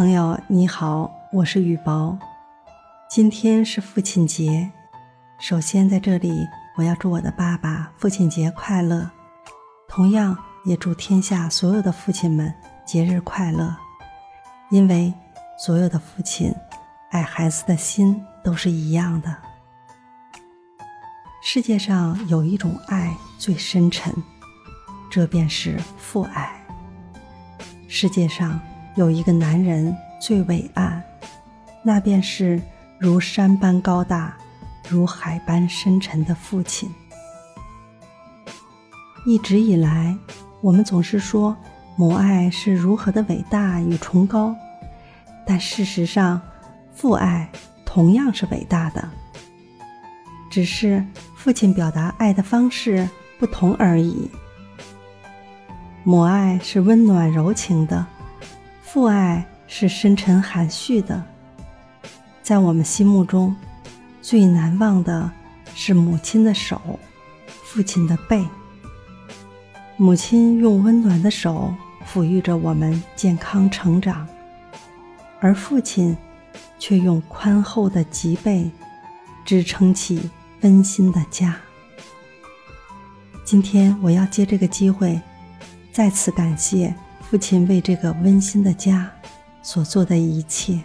朋友你好，我是雨薄。今天是父亲节，首先在这里我要祝我的爸爸父亲节快乐，同样也祝天下所有的父亲们节日快乐。因为所有的父亲爱孩子的心都是一样的。世界上有一种爱最深沉，这便是父爱。世界上有一个男人最伟岸，那便是如山般高大、如海般深沉的父亲。一直以来，我们总是说母爱是如何的伟大与崇高，但事实上，父爱同样是伟大的，只是父亲表达爱的方式不同而已。母爱是温暖柔情的，父爱是深沉含蓄的。在我们心目中，最难忘的是母亲的手，父亲的背。母亲用温暖的手抚育着我们健康成长，而父亲却用宽厚的脊背支撑起温馨的家。今天，我要借这个机会。再次感谢父亲为这个温馨的家所做的一切。